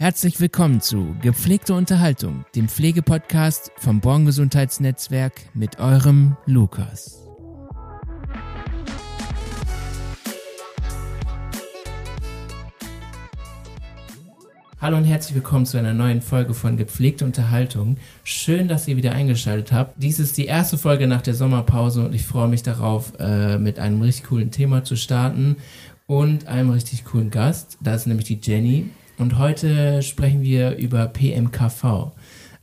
Herzlich willkommen zu Gepflegte Unterhaltung, dem Pflegepodcast vom Born Gesundheitsnetzwerk mit eurem Lukas. Hallo und herzlich willkommen zu einer neuen Folge von Gepflegte Unterhaltung. Schön, dass ihr wieder eingeschaltet habt. Dies ist die erste Folge nach der Sommerpause und ich freue mich darauf, äh, mit einem richtig coolen Thema zu starten und einem richtig coolen Gast. Das ist nämlich die Jenny. Und heute sprechen wir über PMKV.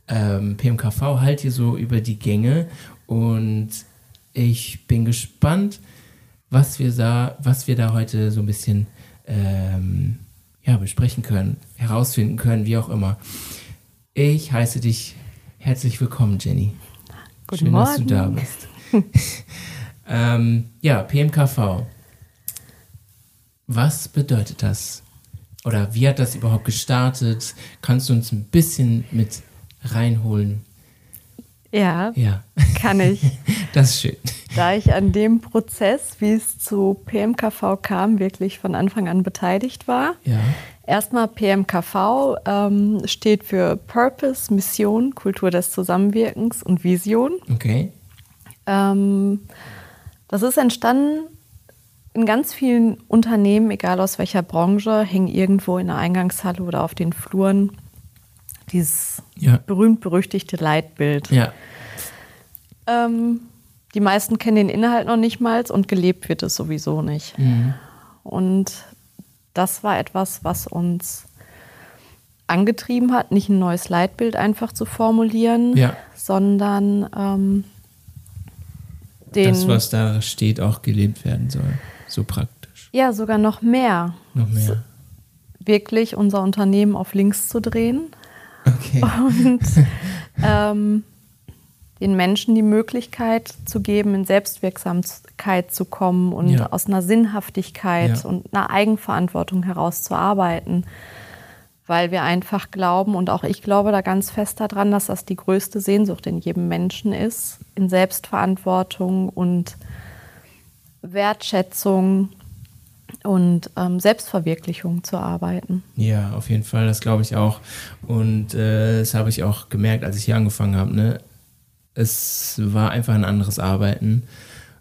Ähm, PMKV halt hier so über die Gänge und ich bin gespannt, was wir da, was wir da heute so ein bisschen ähm, ja, besprechen können, herausfinden können, wie auch immer. Ich heiße dich herzlich willkommen, Jenny. Guten Schön, Morgen. dass du da bist. ähm, ja, PMKV. Was bedeutet das? Oder wie hat das überhaupt gestartet? Kannst du uns ein bisschen mit reinholen? Ja, Ja, kann ich. das ist schön. Da ich an dem Prozess, wie es zu PMKV kam, wirklich von Anfang an beteiligt war. Ja, Erstmal PMKV ähm, steht für Purpose, Mission, Kultur des Zusammenwirkens und Vision. okay. Ähm, das ist entstanden in ganz vielen Unternehmen, egal aus welcher Branche, hängen irgendwo in der Eingangshalle oder auf den Fluren dieses Ja, berühmt-berüchtigte Leitbild. ja, Ähm, die meisten kennen den Inhalt noch nicht mal und gelebt wird es sowieso nicht. mhm. Und das war etwas, was uns angetrieben hat, nicht ein neues Leitbild einfach zu formulieren, Ja. sondern ähm, den, das, was da steht, auch gelebt werden soll. So praktisch. ja sogar noch mehr, Noch mehr. wirklich unser Unternehmen auf links zu drehen Okay. und ähm, den Menschen die Möglichkeit zu geben, in Selbstwirksamkeit zu kommen und Ja. aus einer Sinnhaftigkeit Ja. und einer Eigenverantwortung heraus zu arbeiten. Weil wir einfach glauben, und auch ich glaube da ganz fest daran, dass das die größte Sehnsucht in jedem Menschen ist, in Selbstverantwortung und Wertschätzung und ähm, Selbstverwirklichung zu arbeiten. Ja, auf jeden Fall, das glaube ich auch. Und äh, das habe ich auch gemerkt, als ich hier angefangen habe. Ne? Es war einfach ein anderes Arbeiten.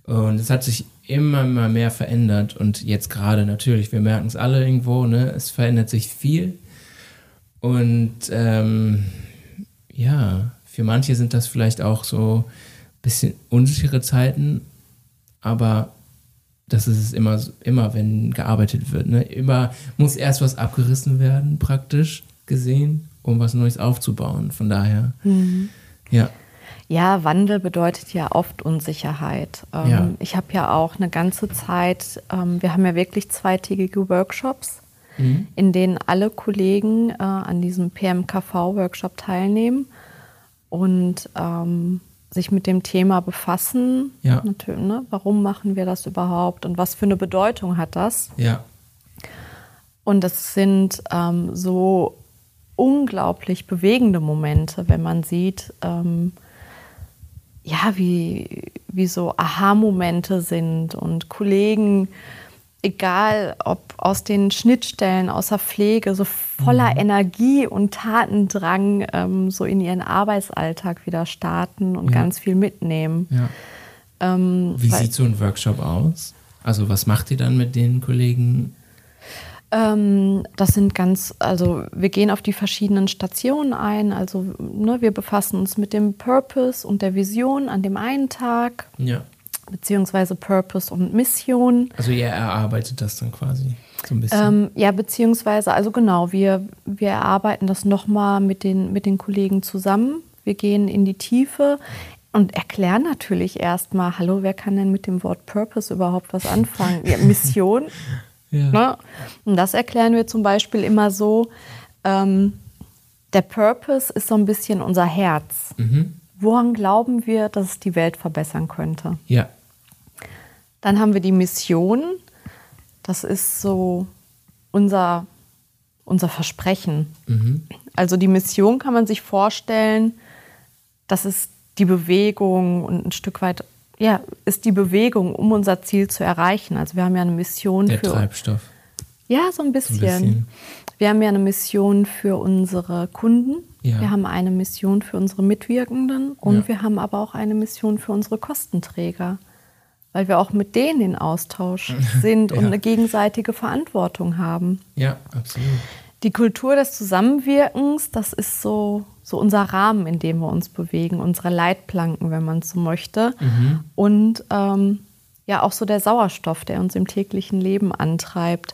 Und es hat sich immer, immer mehr verändert. Und jetzt gerade natürlich, wir merken es alle irgendwo, ne? es verändert sich viel. Und ähm, ja, für manche sind das vielleicht auch so ein bisschen unsichere Zeiten, aber das ist es immer, immer, wenn gearbeitet wird. Ne? Immer muss erst was abgerissen werden, praktisch gesehen, um was Neues aufzubauen. Von daher, ja, Ja, Wandel bedeutet ja oft Unsicherheit. Ähm, Ja. Ich habe ja auch eine ganze Zeit, ähm, wir haben ja wirklich zweitägige Workshops, Mhm. in denen alle Kollegen äh, an diesem PMKV-Workshop teilnehmen und ähm, sich mit dem Thema befassen. Ja. Natürlich, ne? Warum machen wir das überhaupt und was für eine Bedeutung hat das? ja, Und es sind ähm, so unglaublich bewegende Momente, wenn man sieht, ähm, ja, wie, wie so Aha-Momente sind und Kollegen, egal ob aus den Schnittstellen, aus der Pflege, so voller Energie und Tatendrang ähm, so in ihren Arbeitsalltag wieder starten und Ja. ganz viel mitnehmen. ja. Ähm, Wie sieht so ein Workshop aus? Also was macht ihr dann mit den Kollegen? Ähm, das sind ganz, also wir gehen auf die verschiedenen Stationen ein. Also ne, wir befassen uns mit dem Purpose und der Vision an dem einen Tag, Ja. Beziehungsweise Purpose und Mission. Also ihr erarbeitet das dann quasi so ein bisschen. Ähm, ja, beziehungsweise, also genau, wir, wir erarbeiten das nochmal mit den, mit den Kollegen zusammen. Wir gehen in die Tiefe und erklären natürlich erstmal, hallo, wer kann denn mit dem Wort Purpose überhaupt was anfangen? Ja, Mission, ja. Ne? Und das erklären wir zum Beispiel immer so, ähm, der Purpose ist so ein bisschen unser Herz. Mhm. Woran glauben wir, dass es die Welt verbessern könnte? Ja. Dann haben wir die Mission. Das ist so unser, unser Versprechen. Mhm. Also die Mission kann man sich vorstellen, das ist die Bewegung und ein Stück weit, ja, ist die Bewegung, um unser Ziel zu erreichen. Also wir haben ja eine Mission Der für Treibstoff. Ja, so ein bisschen. So ein bisschen. Wir haben ja eine Mission für unsere Kunden. Ja. Wir haben eine Mission für unsere Mitwirkenden und Ja. wir haben aber auch eine Mission für unsere Kostenträger, weil wir auch mit denen in Austausch sind und Ja. eine gegenseitige Verantwortung haben. Ja, absolut. Die Kultur des Zusammenwirkens, das ist so, so unser Rahmen, in dem wir uns bewegen, unsere Leitplanken, wenn man so möchte. Und ähm, ja, auch so der Sauerstoff, der uns im täglichen Leben antreibt.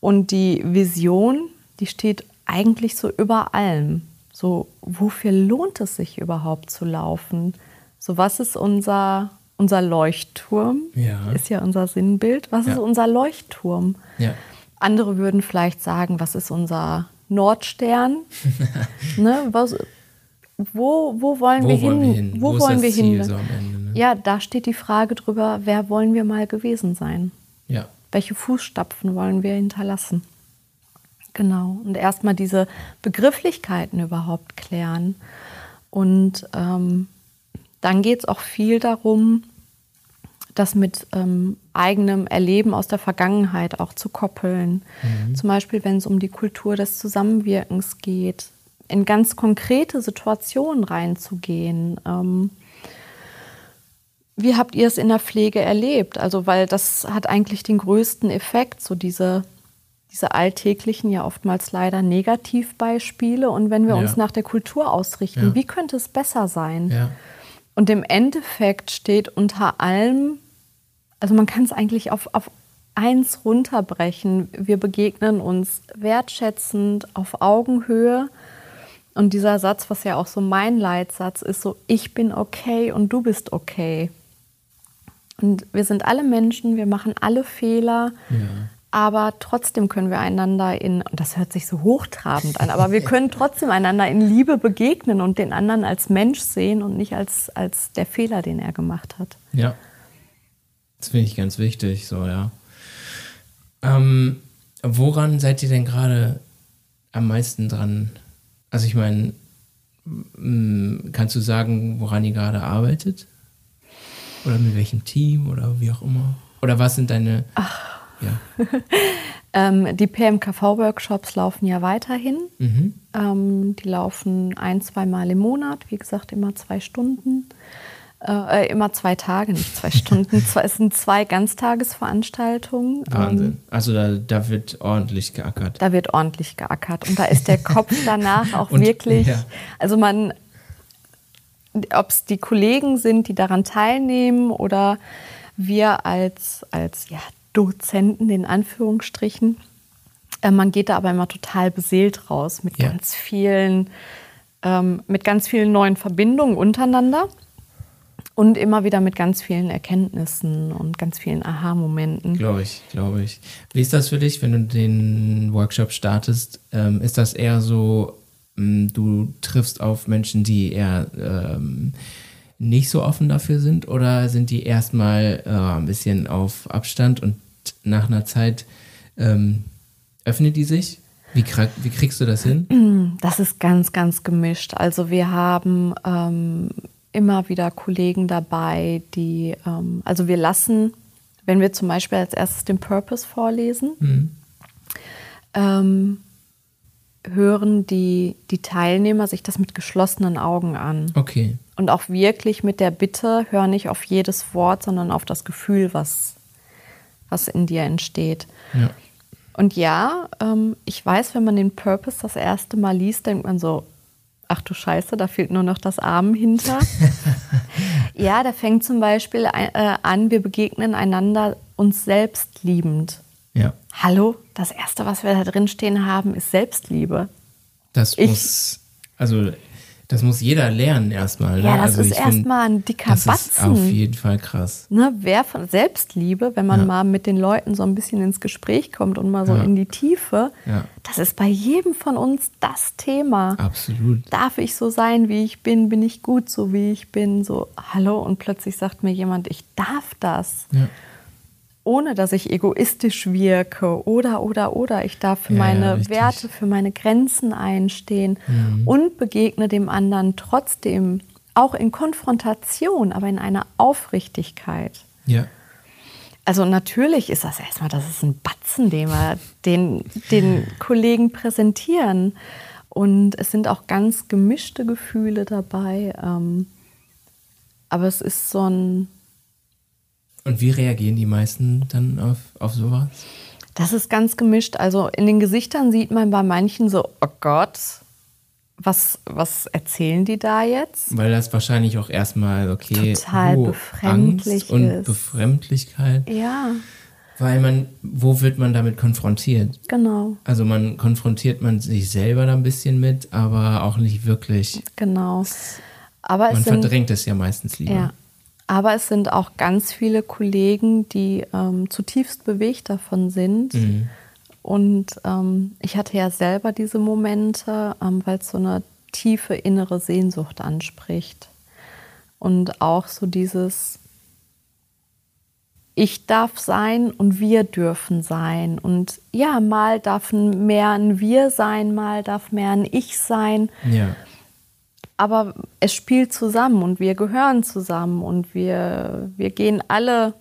Und die Vision, die steht eigentlich so über allem. So, wofür lohnt es sich überhaupt zu laufen? So, was ist unser, unser Leuchtturm? Ja. Ist ja unser Sinnbild. Was ist Ja. unser Leuchtturm? Ja. Andere würden vielleicht sagen, was ist unser Nordstern? ne, was, wo, wo wollen, Wo wir, wollen hin? wir hin? Wo ist wollen wir Ziel hin? so Ende? Ne? Ja, da steht die Frage drüber, wer wollen wir mal gewesen sein? Welche Fußstapfen wollen wir hinterlassen? Genau. Und erstmal diese Begrifflichkeiten überhaupt klären. Und ähm, dann geht es auch viel darum, das mit ähm, eigenem Erleben aus der Vergangenheit auch zu koppeln. Zum Beispiel, wenn es um die Kultur des Zusammenwirkens geht, in ganz konkrete Situationen reinzugehen. Ähm, wie habt ihr es in der Pflege erlebt? Also, weil das hat eigentlich den größten Effekt, so diese, diese alltäglichen, ja oftmals leider Negativbeispiele. Und wenn wir Ja. uns nach der Kultur ausrichten, Ja. wie könnte es besser sein? Ja. Und im Endeffekt steht unter allem, also man kann es eigentlich auf, auf eins runterbrechen. Wir begegnen uns wertschätzend auf Augenhöhe. Und dieser Satz, was ja auch so mein Leitsatz ist, so ich bin okay und du bist okay. Und wir sind alle Menschen, wir machen alle Fehler, Ja. aber trotzdem können wir einander in, und das hört sich so hochtrabend an, aber wir können trotzdem einander in Liebe begegnen und den anderen als Mensch sehen und nicht als, als der Fehler, den er gemacht hat. Ja. Das finde ich ganz wichtig, so, ja. Ähm, woran seid ihr denn gerade am meisten dran? Also ich meine, kannst du sagen, woran ihr gerade arbeitet? Oder mit welchem Team oder wie auch immer? Oder was sind deine... Ja. Ähm, die PMKV-Workshops laufen ja weiterhin. Mhm. Ähm, die laufen ein, zweimal im Monat, wie gesagt, immer zwei Stunden. Äh, äh, immer zwei Tage, nicht zwei Stunden. Es sind zwei Ganztagesveranstaltungen. Ähm, Wahnsinn. Also da, da wird ordentlich geackert. da wird ordentlich geackert. Und da ist der Kopf danach auch Und- wirklich. ja. Also man, ob es die Kollegen sind, die daran teilnehmen oder wir als, als ja, Dozenten in Anführungsstrichen, äh, man geht da aber immer total beseelt raus mit Ja. ganz vielen, ähm, mit ganz vielen neuen Verbindungen untereinander und immer wieder mit ganz vielen Erkenntnissen und ganz vielen Aha-Momenten. Glaube ich, glaube ich. Wie ist das für dich, wenn du den Workshop startest? Ähm, ist das eher so, du triffst auf Menschen, die eher ähm, nicht so offen dafür sind? Oder sind die erstmal äh, ein bisschen auf Abstand und nach einer Zeit ähm, öffnen die sich? Wie, wie kriegst du das hin? Das ist ganz, ganz gemischt. Also wir haben ähm, immer wieder Kollegen dabei, die, ähm, also wir lassen, wenn wir zum Beispiel als erstes den Purpose vorlesen, Mhm. Hören die, die Teilnehmer sich das mit geschlossenen Augen an. Okay. Und auch wirklich mit der Bitte, hör nicht auf jedes Wort, sondern auf das Gefühl, was, was in dir entsteht. Ja. Und ja, ähm, ich weiß, wenn man den Purpose das erste Mal liest, denkt man so, ach du Scheiße, da fehlt nur noch das Arm hinter. ja, da fängt zum Beispiel äh, an, wir begegnen einander uns selbst liebend. Ja. Hallo, das Erste, was wir da drin stehen haben, ist Selbstliebe. Das Ich- muss, also das muss jeder lernen erstmal. Ja, ne? das also ist erstmal ein dicker Das ist Batzen. auf jeden Fall krass. Ne, wer von Selbstliebe, wenn man Ja. mal mit den Leuten so ein bisschen ins Gespräch kommt und mal so Ja. in die Tiefe, Ja. das ist bei jedem von uns das Thema. Absolut. Darf ich so sein, wie ich bin? Bin ich gut, so wie ich bin? So, hallo, und plötzlich sagt mir jemand, ich darf das, Ja. Ohne dass ich egoistisch wirke oder, oder, oder. Ich darf für Ja, ja, meine richtig. Werte, für meine Grenzen einstehen Mhm. und begegne dem anderen trotzdem auch in Konfrontation, aber in einer Aufrichtigkeit. Ja. also natürlich ist das erstmal, das ist ein Batzen, den wir den, den Kollegen präsentieren. Und es sind auch ganz gemischte Gefühle dabei. Ähm, aber es ist so ein. Und wie reagieren die meisten dann auf, auf sowas? Das ist ganz gemischt. Also in den Gesichtern sieht man bei manchen so, oh Gott, was, was erzählen die da jetzt? Weil das wahrscheinlich auch erstmal, okay, total oh, befremdlich Angst und ist. Befremdlichkeit. Ja, Weil man, wo wird man damit konfrontiert? genau, Also man konfrontiert man sich selber da ein bisschen mit, aber auch nicht wirklich. genau. Aber Man sind, verdrängt es ja meistens lieber. ja, aber es sind auch ganz viele Kollegen, die ähm, zutiefst bewegt davon sind. Mhm. Und ähm, ich hatte ja selber diese Momente, ähm, weil es so eine tiefe innere Sehnsucht anspricht. Und auch so dieses, ich darf sein und wir dürfen sein. Und ja, mal darf mehr ein Wir sein, mal darf mehr ein Ich sein. Ja. Aber es spielt zusammen und wir gehören zusammen und wir, wir gehen alle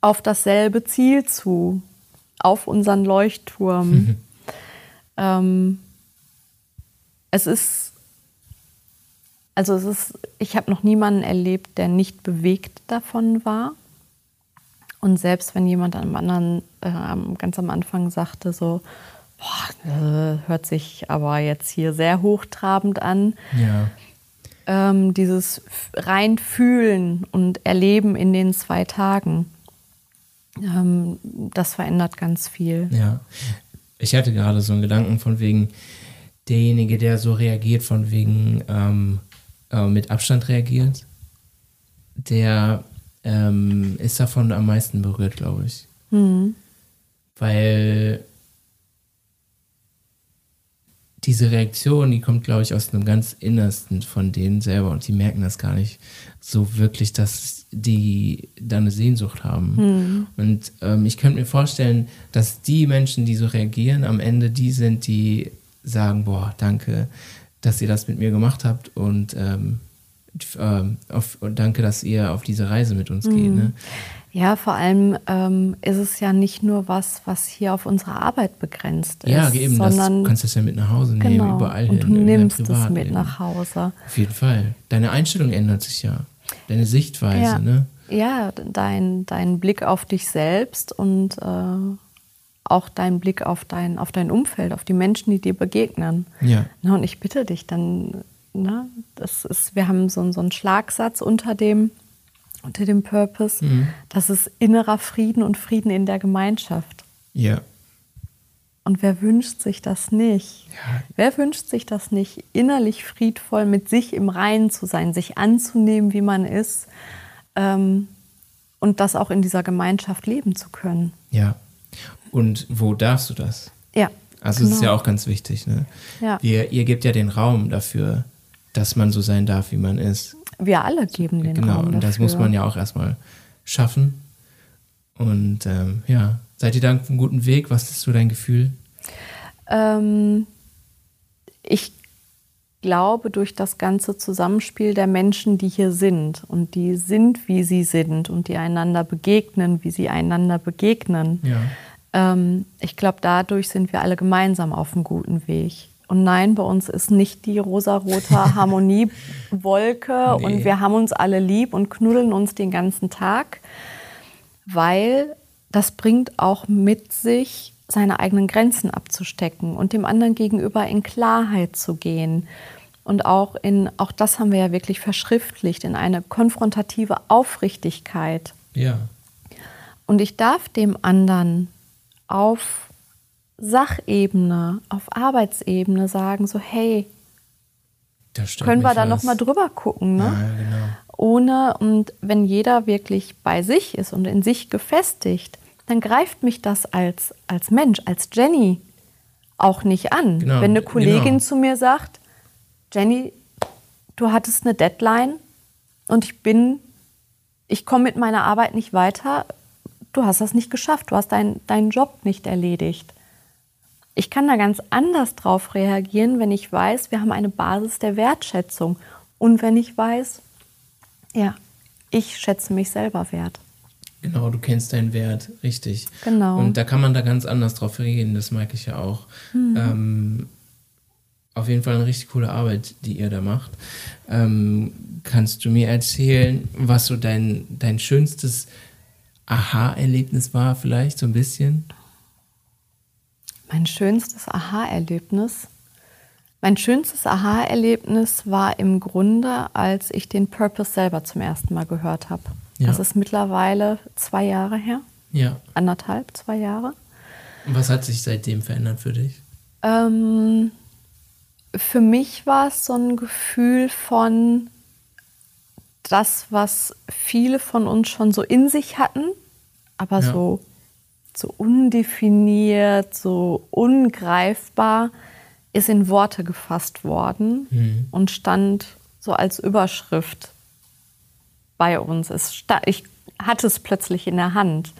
auf dasselbe Ziel zu, auf unseren Leuchtturm. ähm, es ist, also es ist, ich habe noch niemanden erlebt, der nicht bewegt davon war. Und selbst wenn jemand am anderen, äh, ganz am Anfang sagte so, boah, äh, hört sich aber jetzt hier sehr hochtrabend an, Ja. ähm, dieses rein fühlen und erleben in den zwei Tagen, ähm, das verändert ganz viel. Ja. Ich hatte gerade so einen Gedanken von wegen, derjenige, der so reagiert, von wegen ähm, äh, mit Abstand reagiert, der ähm, ist davon am meisten berührt, glaube ich. Weil diese Reaktion, die kommt, glaube ich, aus einem ganz Innersten von denen selber und die merken das gar nicht so wirklich, dass die da eine Sehnsucht haben. Und ähm, ich könnte mir vorstellen, dass die Menschen, die so reagieren, am Ende die sind, die sagen, boah, danke, dass ihr das mit mir gemacht habt und ähm, ähm, auf, und danke, dass ihr auf diese Reise mit uns geht. Ne? Ja, vor allem ähm, ist es ja nicht nur was, was hier auf unsere Arbeit begrenzt ist, Ja, eben, das, sondern du kannst das ja mit nach Hause nehmen, genau, überall und hin. du in dein nimmst es mit nach Hause. Auf jeden Fall. Deine Einstellung ändert sich ja. Deine Sichtweise, Ja, ne? ja dein, dein Blick auf dich selbst und äh, auch dein Blick auf dein, auf dein Umfeld, auf die Menschen, die dir begegnen. Ja. Na, und ich bitte dich dann, ne, das ist, wir haben so, so einen Schlagsatz unter dem, unter dem Purpose, Mhm. das ist innerer Frieden und Frieden in der Gemeinschaft. Ja. Und wer wünscht sich das nicht? Ja. Wer wünscht sich das nicht, innerlich friedvoll mit sich im Reinen zu sein, sich anzunehmen, wie man ist ähm, und das auch in dieser Gemeinschaft leben zu können? Ja. Und wo darfst du das? Ja. Also es ist genau. ja auch ganz wichtig, ne? Ja. Wir, ihr gebt ja den Raum dafür, dass man so sein darf, wie man ist. Wir alle geben den genau. Raum Und das dafür. muss man ja auch erstmal schaffen. Und ähm, ja, seid ihr da auf einem guten Weg? Was ist so dein Gefühl? Ähm, ich glaube, durch das ganze Zusammenspiel der Menschen, die hier sind und die sind, wie sie sind und die einander begegnen, wie sie einander begegnen, Ja. ähm, ich glaube, dadurch sind wir alle gemeinsam auf einem guten Weg. Und nein, bei uns ist nicht die rosarote Harmoniewolke Nee. und wir haben uns alle lieb und knuddeln uns den ganzen Tag, weil das bringt auch mit sich, seine eigenen Grenzen abzustecken und dem anderen gegenüber in Klarheit zu gehen. Und auch in, auch das haben wir ja wirklich verschriftlicht, in eine konfrontative Aufrichtigkeit. Ja. Und ich darf dem anderen auf Sachebene, auf Arbeitsebene sagen, so hey, können wir da was. noch mal drüber gucken, ne? Ja, genau. Ohne und wenn jeder wirklich bei sich ist und in sich gefestigt, dann greift mich das als als Mensch, als Jenny auch nicht an. Genau, wenn eine Kollegin genau. zu mir sagt, Jenny, du hattest eine Deadline und ich bin ich komme mit meiner Arbeit nicht weiter, du hast das nicht geschafft, du hast dein, deinen Job nicht erledigt. Ich kann da ganz anders drauf reagieren, wenn ich weiß, wir haben eine Basis der Wertschätzung und wenn ich weiß, ja, ich schätze mich selber wert. Genau, du kennst deinen Wert, richtig. Genau. Und da kann man da ganz anders drauf reagieren, das mag ich ja auch. Ähm, auf jeden Fall eine richtig coole Arbeit, die ihr da macht. Ähm, kannst du mir erzählen, was so dein, dein schönstes Aha-Erlebnis war, vielleicht so ein bisschen? Mein schönstes Aha-Erlebnis. Mein schönstes Aha-Erlebnis war im Grunde, als ich den Purpose selber zum ersten Mal gehört habe. Ja. Das ist mittlerweile zwei Jahre her, Ja. anderthalb, zwei Jahre. Und was hat sich seitdem verändert für dich? Ähm, für mich war es so ein Gefühl von das, was viele von uns schon so in sich hatten, aber Ja. so, so undefiniert, so ungreifbar, ist in Worte gefasst worden Mhm. und stand so als Überschrift bei uns. Es ich hatte es plötzlich in der Hand.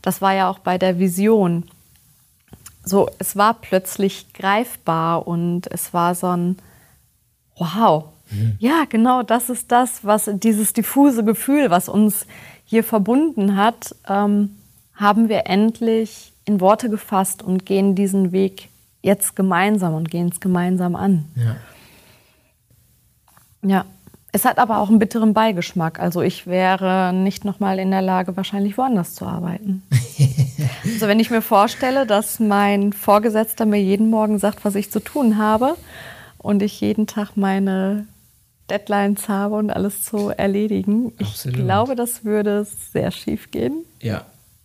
Das war ja auch bei der Vision so, es war plötzlich greifbar und es war so ein Wow. Ja, genau, das ist das, was dieses diffuse Gefühl, was uns hier verbunden hat, ähm, haben wir endlich in Worte gefasst und gehen diesen Weg jetzt gemeinsam und gehen es gemeinsam an. Ja. Ja. Es hat aber auch einen bitteren Beigeschmack. Also ich wäre nicht nochmal in der Lage, wahrscheinlich woanders zu arbeiten. also wenn ich mir vorstelle, dass mein Vorgesetzter mir jeden Morgen sagt, was ich zu tun habe und ich jeden Tag meine Deadlines habe und alles zu erledigen, Absolut. ich glaube, das würde sehr schief gehen. Ja.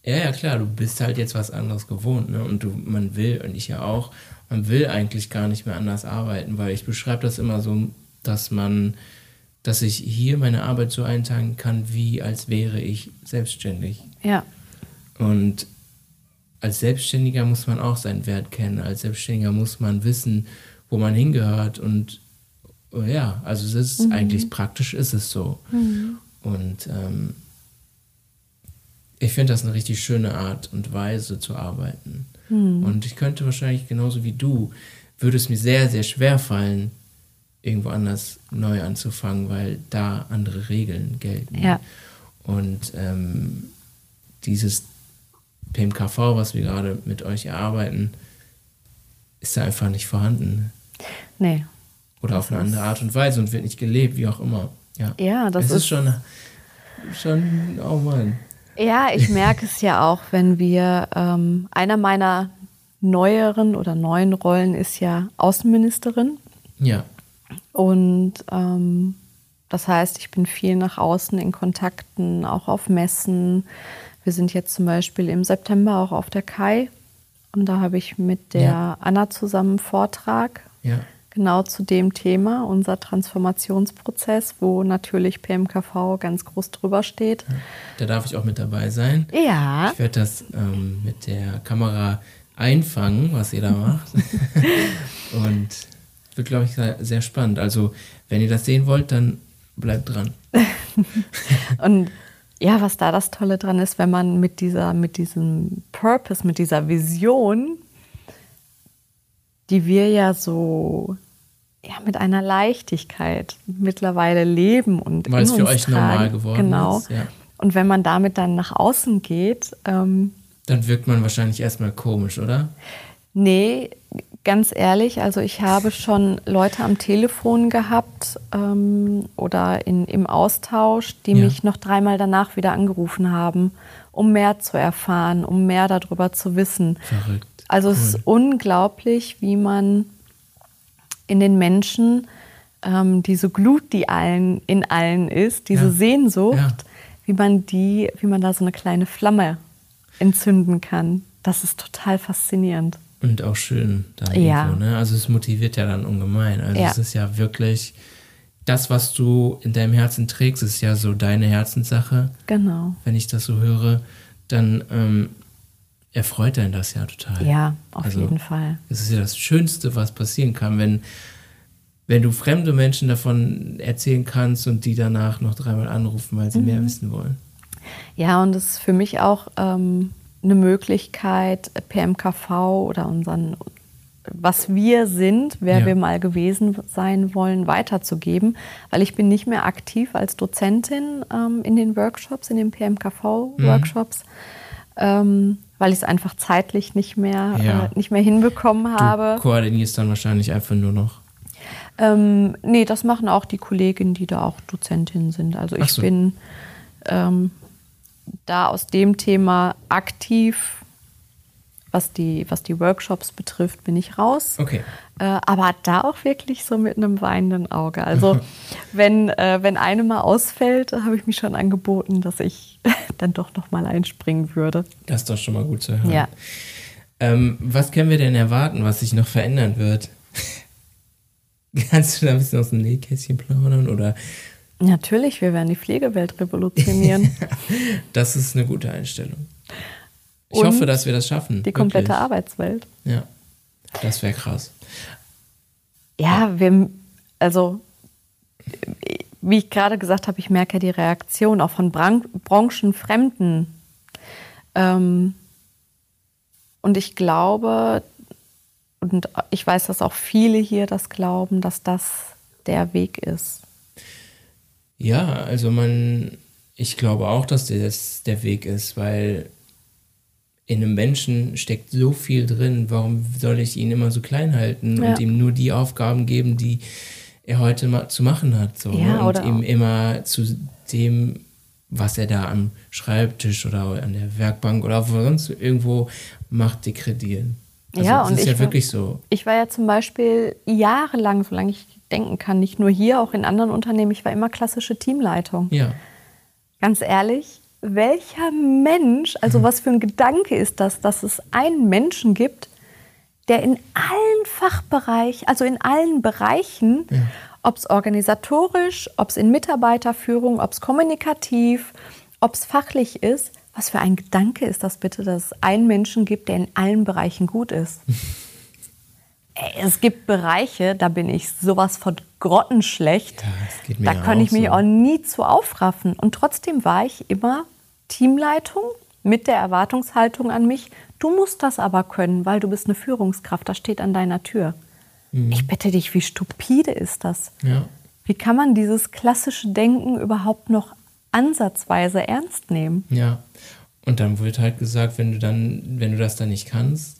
Ja, ja, klar, du bist halt jetzt was anderes gewohnt, ne? Und du, man will, und ich ja auch, man will eigentlich gar nicht mehr anders arbeiten, weil ich beschreibe das immer so, dass man, dass ich hier meine Arbeit so einteilen kann, wie als wäre ich selbstständig. Ja, Und als Selbstständiger muss man auch seinen Wert kennen. Als Selbstständiger muss man wissen, wo man hingehört. Und ja, also es ist eigentlich praktisch ist es so. Und ähm, ich finde das eine richtig schöne Art und Weise zu arbeiten. Und ich könnte wahrscheinlich genauso wie du, würde es mir sehr, sehr schwer fallen, irgendwo anders neu anzufangen, weil da andere Regeln gelten. Ja. Und ähm, dieses PMKV, was wir gerade mit euch erarbeiten, ist da einfach nicht vorhanden. nee. Oder auf eine andere Art und Weise und wird nicht gelebt, wie auch immer. Ja, Ja, das es ist, ist- schon, schon, oh Mann. Ja, ich merke es ja auch, wenn wir, ähm, einer meiner neueren oder neuen Rollen ist ja Außenministerin. Ja, Und ähm, das heißt, ich bin viel nach außen in Kontakten, auch auf Messen. Wir sind jetzt zum Beispiel im September auch auf der Kai. Und da habe ich mit der Ja. Anna zusammen einen Vortrag ja, genau zu dem Thema, unser Transformationsprozess, wo natürlich PMKV ganz groß drüber steht. da darf ich auch mit dabei sein. Ja, Ich werde das ähm, mit der Kamera einfangen, was ihr da macht. Und wird, glaube ich, sehr, sehr spannend. Also, wenn ihr das sehen wollt, dann bleibt dran. Und ja, was da das Tolle dran ist, wenn man mit dieser, mit diesem Purpose, mit dieser Vision, die wir ja so ja, mit einer Leichtigkeit mittlerweile leben und Weil in es für euch tragen. normal geworden genau. ist, ja. Und wenn man damit dann nach außen geht, ähm, Dann wirkt man wahrscheinlich erstmal komisch, oder? Nee, ganz ehrlich, also ich habe schon Leute am Telefon gehabt ähm, oder in, im Austausch, die Ja. mich noch dreimal danach wieder angerufen haben, um mehr zu erfahren, um mehr darüber zu wissen. Verrückt. Also es Cool. ist unglaublich, wie man in den Menschen ähm, diese Glut, die allen in allen ist, diese Ja. Sehnsucht, Ja. wie man die, wie man da so eine kleine Flamme entzünden kann. Das ist total faszinierend. Und auch schön da Ja. irgendwo, ne? Also es motiviert ja dann ungemein. Also Ja. es ist ja wirklich das, was du in deinem Herzen trägst, ist ja so deine Herzenssache. Genau. Wenn ich das so höre, dann ähm, erfreut einen das ja total. Ja, auf Also, jeden Fall. Es ist ja das Schönste, was passieren kann, wenn, wenn du fremde Menschen davon erzählen kannst und die danach noch dreimal anrufen, weil sie Mhm. mehr wissen wollen. Ja, und es ist für mich auch ähm, eine Möglichkeit, PMKV oder unseren was wir sind, wer Ja. wir mal gewesen sein wollen, weiterzugeben. Weil ich bin nicht mehr aktiv als Dozentin ähm, in den Workshops, in den PMKV-Workshops, ähm, weil ich es einfach zeitlich nicht mehr, Ja. äh, nicht mehr hinbekommen habe. Du koordinierst dann wahrscheinlich einfach nur noch. Ähm, nee, das machen auch die Kolleginnen, die da auch Dozentinnen sind. Also ich so. bin ähm, da aus dem Thema aktiv, was die, was die Workshops betrifft, bin ich raus. Okay. Äh, aber da auch wirklich so mit einem weinenden Auge. Also wenn, äh, wenn eine mal ausfällt, habe ich mich schon angeboten, dass ich dann doch noch mal einspringen würde. Das ist doch schon mal gut zu hören. Ja. Ähm, was können wir denn erwarten, was sich noch verändern wird? Kannst du da ein bisschen aus dem Nähkästchen plaudern? Oder Natürlich, wir werden die Pflegewelt revolutionieren. das ist eine gute Einstellung. Ich Und hoffe, dass wir das schaffen. die komplette wirklich. Arbeitswelt. Ja. Das wäre krass. Ja, wir, also wie ich gerade gesagt habe, ich merke ja die Reaktion auch von Bran Branchenfremden. Ähm, und ich glaube, und ich weiß, dass auch viele hier das glauben, dass das der Weg ist. Ja, also man, ich glaube auch, dass das der Weg ist, weil in einem Menschen steckt so viel drin. Warum soll ich ihn immer so klein halten Ja. und ihm nur die Aufgaben geben, die er heute ma zu machen hat? So, Ja, ne? und ihm immer zu dem, was er da am Schreibtisch oder an der Werkbank oder wo sonst irgendwo macht, degradieren. Also Ja, das und ist ich ja war- wirklich so. Ich war ja zum Beispiel jahrelang, solange ich denken kann, nicht nur hier, auch in anderen Unternehmen, ich war immer klassische Teamleitung. Ja, Ganz ehrlich, welcher Mensch, also was für ein Gedanke ist das, dass es einen Menschen gibt, der in allen Fachbereichen, also in allen Bereichen, ob es organisatorisch, ob es in Mitarbeiterführung, ob es kommunikativ, ob es fachlich ist, was für ein Gedanke ist das bitte, dass es einen Menschen gibt, der in allen Bereichen gut ist? Es gibt Bereiche, da bin ich sowas von grottenschlecht. Ja, da ja kann ich mich so. auch nie zu aufraffen. Und trotzdem war ich immer Teamleitung mit der Erwartungshaltung an mich. Du musst das aber können, weil du bist eine Führungskraft. Das steht an deiner Tür. Mhm. Ich bitte dich, wie stupide ist das? ja. Wie kann man dieses klassische Denken überhaupt noch ansatzweise ernst nehmen? Ja. Und dann wird halt gesagt, wenn du dann, wenn du das dann nicht kannst,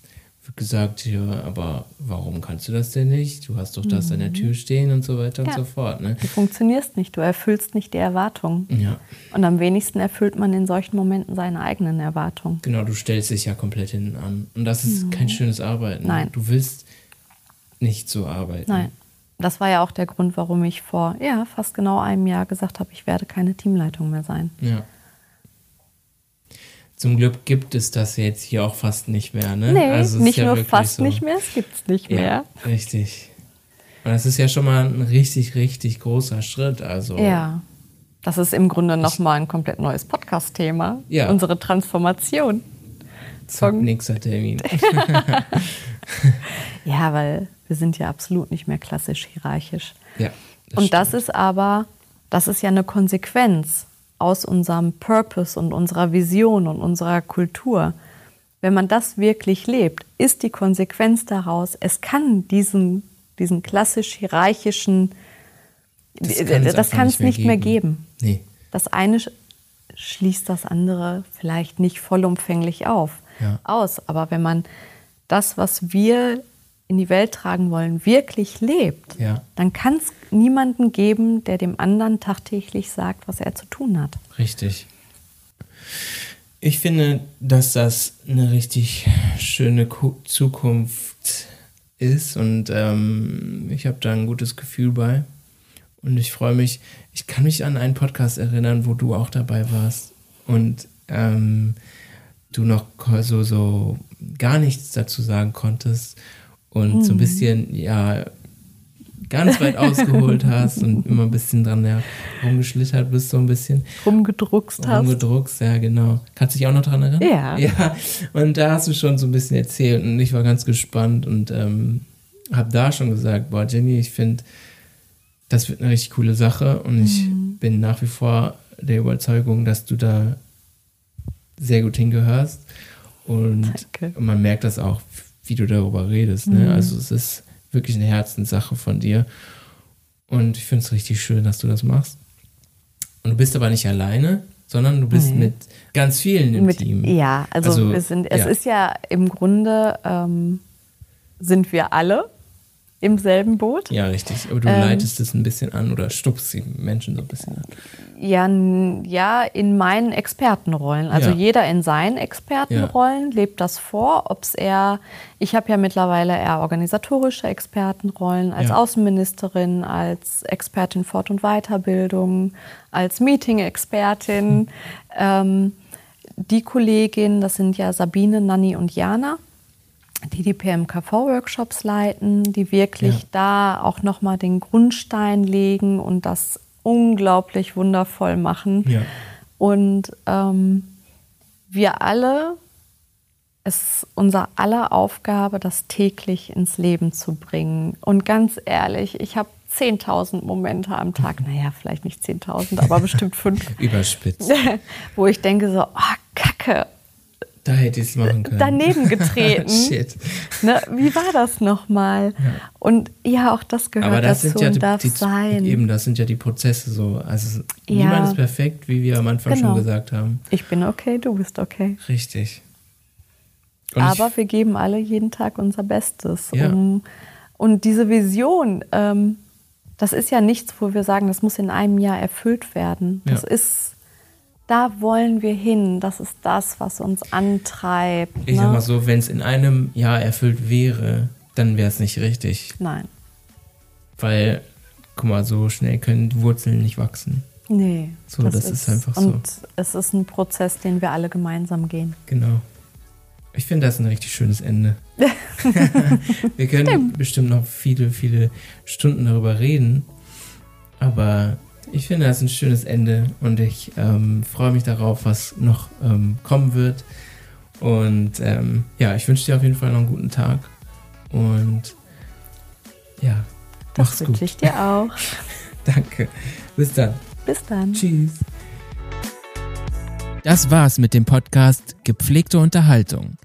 gesagt, ja, aber warum kannst du das denn nicht? Du hast doch das an der Tür stehen und so weiter und Mhm. Ja. so fort. Ne? Du funktionierst nicht, du erfüllst nicht die Erwartungen. Ja, Und am wenigsten erfüllt man in solchen Momenten seine eigenen Erwartungen. genau, du stellst dich ja komplett hinten an. Und das ist kein schönes Arbeiten. Mhm. Nein. Du willst nicht so arbeiten. Nein. Das war ja auch der Grund, warum ich vor ja, fast genau einem Jahr gesagt habe, ich werde keine Teamleitung mehr sein. Ja. Zum Glück gibt es das jetzt hier auch fast nicht mehr. Ne? Nee, Also es ist nicht ja nur fast so. nicht mehr, es gibt es nicht Ja, mehr. richtig. Und das ist ja schon mal ein richtig, richtig großer Schritt. Also Ja. Das ist im Grunde nochmal ein komplett neues Podcast-Thema. Ja. Unsere Transformation. Von- nächster Termin. Ja, weil wir sind ja absolut nicht mehr klassisch hierarchisch. ja. und das stimmt. ist aber, das ist ja eine Konsequenz aus unserem Purpose und unserer Vision und unserer Kultur. Wenn man das wirklich lebt, ist die Konsequenz daraus, es kann diesen, diesen klassisch hierarchischen, Das das, kann es nicht mehr nicht mehr geben. geben. Nee. Das eine sch- schließt das andere vielleicht nicht vollumfänglich auf, Ja. aus. Aber wenn man das, was wir in die Welt tragen wollen, wirklich lebt, Ja. dann kann es niemanden geben, der dem anderen tagtäglich sagt, was er zu tun hat. Richtig. Ich finde, dass das eine richtig schöne Ku- Zukunft ist und ähm, ich habe da ein gutes Gefühl bei. Und ich freue mich, ich kann mich an einen Podcast erinnern, wo du auch dabei warst und ähm, du noch so, so gar nichts dazu sagen konntest und so ein bisschen, ja, ganz weit ausgeholt hast und immer ein bisschen dran ja, rumgeschlittert bist, so ein bisschen. Rumgedruckst hast. Rumgedruckst, ja, genau. Kannst du dich auch noch dran erinnern? Ja. Ja, und da hast du schon so ein bisschen erzählt und ich war ganz gespannt und ähm, habe da schon gesagt, boah, Jenny, ich finde, das wird eine richtig coole Sache und ich Mhm. bin nach wie vor der Überzeugung, dass du da sehr gut hingehörst und Danke. man merkt das auch, wie du darüber redest. Ne? Mhm. Also es ist wirklich eine Herzenssache von dir. Und ich finde es richtig schön, dass du das machst. Und du bist aber nicht alleine, sondern du bist Nee. mit ganz vielen im Mit, Team. ja, also, Also, wir sind, es ja. ist ja im Grunde, ähm, sind wir alle im selben Boot. Ja, richtig. Aber du Ähm. leitest es ein bisschen an oder stupst die Menschen so ein bisschen an. Ja, ja, in meinen Expertenrollen. Also Ja. jeder in seinen Expertenrollen lebt das vor. Ob es eher, ich habe ja mittlerweile eher organisatorische Expertenrollen als Ja. Außenministerin, als Expertin Fort- und Weiterbildung, als Meeting-Expertin. Ähm, die Kollegin, das sind ja Sabine, Nanni und Jana, die die PMKV-Workshops leiten, die wirklich Ja. da auch nochmal den Grundstein legen und das unglaublich wundervoll machen. Ja. Und ähm, wir alle, es ist unser aller Aufgabe, das täglich ins Leben zu bringen. Und ganz ehrlich, ich habe 10.000 Momente am Tag, naja, vielleicht nicht 10.000, aber bestimmt fünf, Überspitzt. wo ich denke so, oh, Kacke, Da hätte ich es machen können. daneben getreten. Shit. Ne, wie war das nochmal? Und ja, auch das gehört Aber das dazu sind ja und darf die, sein. eben, das sind ja die Prozesse so. Also Ja. niemand ist perfekt, wie wir am Anfang Genau. schon gesagt haben. Ich bin okay, du bist okay. Richtig. Und Aber wir geben alle jeden Tag unser Bestes. Ja. Um, und diese Vision, ähm, das ist ja nichts, wo wir sagen, das muss in einem Jahr erfüllt werden. Das Ja. ist, da wollen wir hin. Das ist das, was uns antreibt. ich ne? sag mal so, wenn es in einem Jahr erfüllt wäre, dann wäre es nicht richtig. Nein, Weil, guck mal, so schnell können die Wurzeln nicht wachsen. nee. So, das ist einfach so. Und es ist ein Prozess, den wir alle gemeinsam gehen. Genau. Ich finde das ein richtig schönes Ende. Wir können bestimmt noch viele, viele Stunden darüber reden. Aber ich finde das ein schönes Ende und ich ähm, freue mich darauf, was noch ähm, kommen wird. Und ähm, ja, ich wünsche dir auf jeden Fall noch einen guten Tag. Und ja, Das mach's gut. wünsche ich dir auch. Danke. Bis dann. Bis dann. Tschüss. Das war's mit dem Podcast Gepflegte Unterhaltung.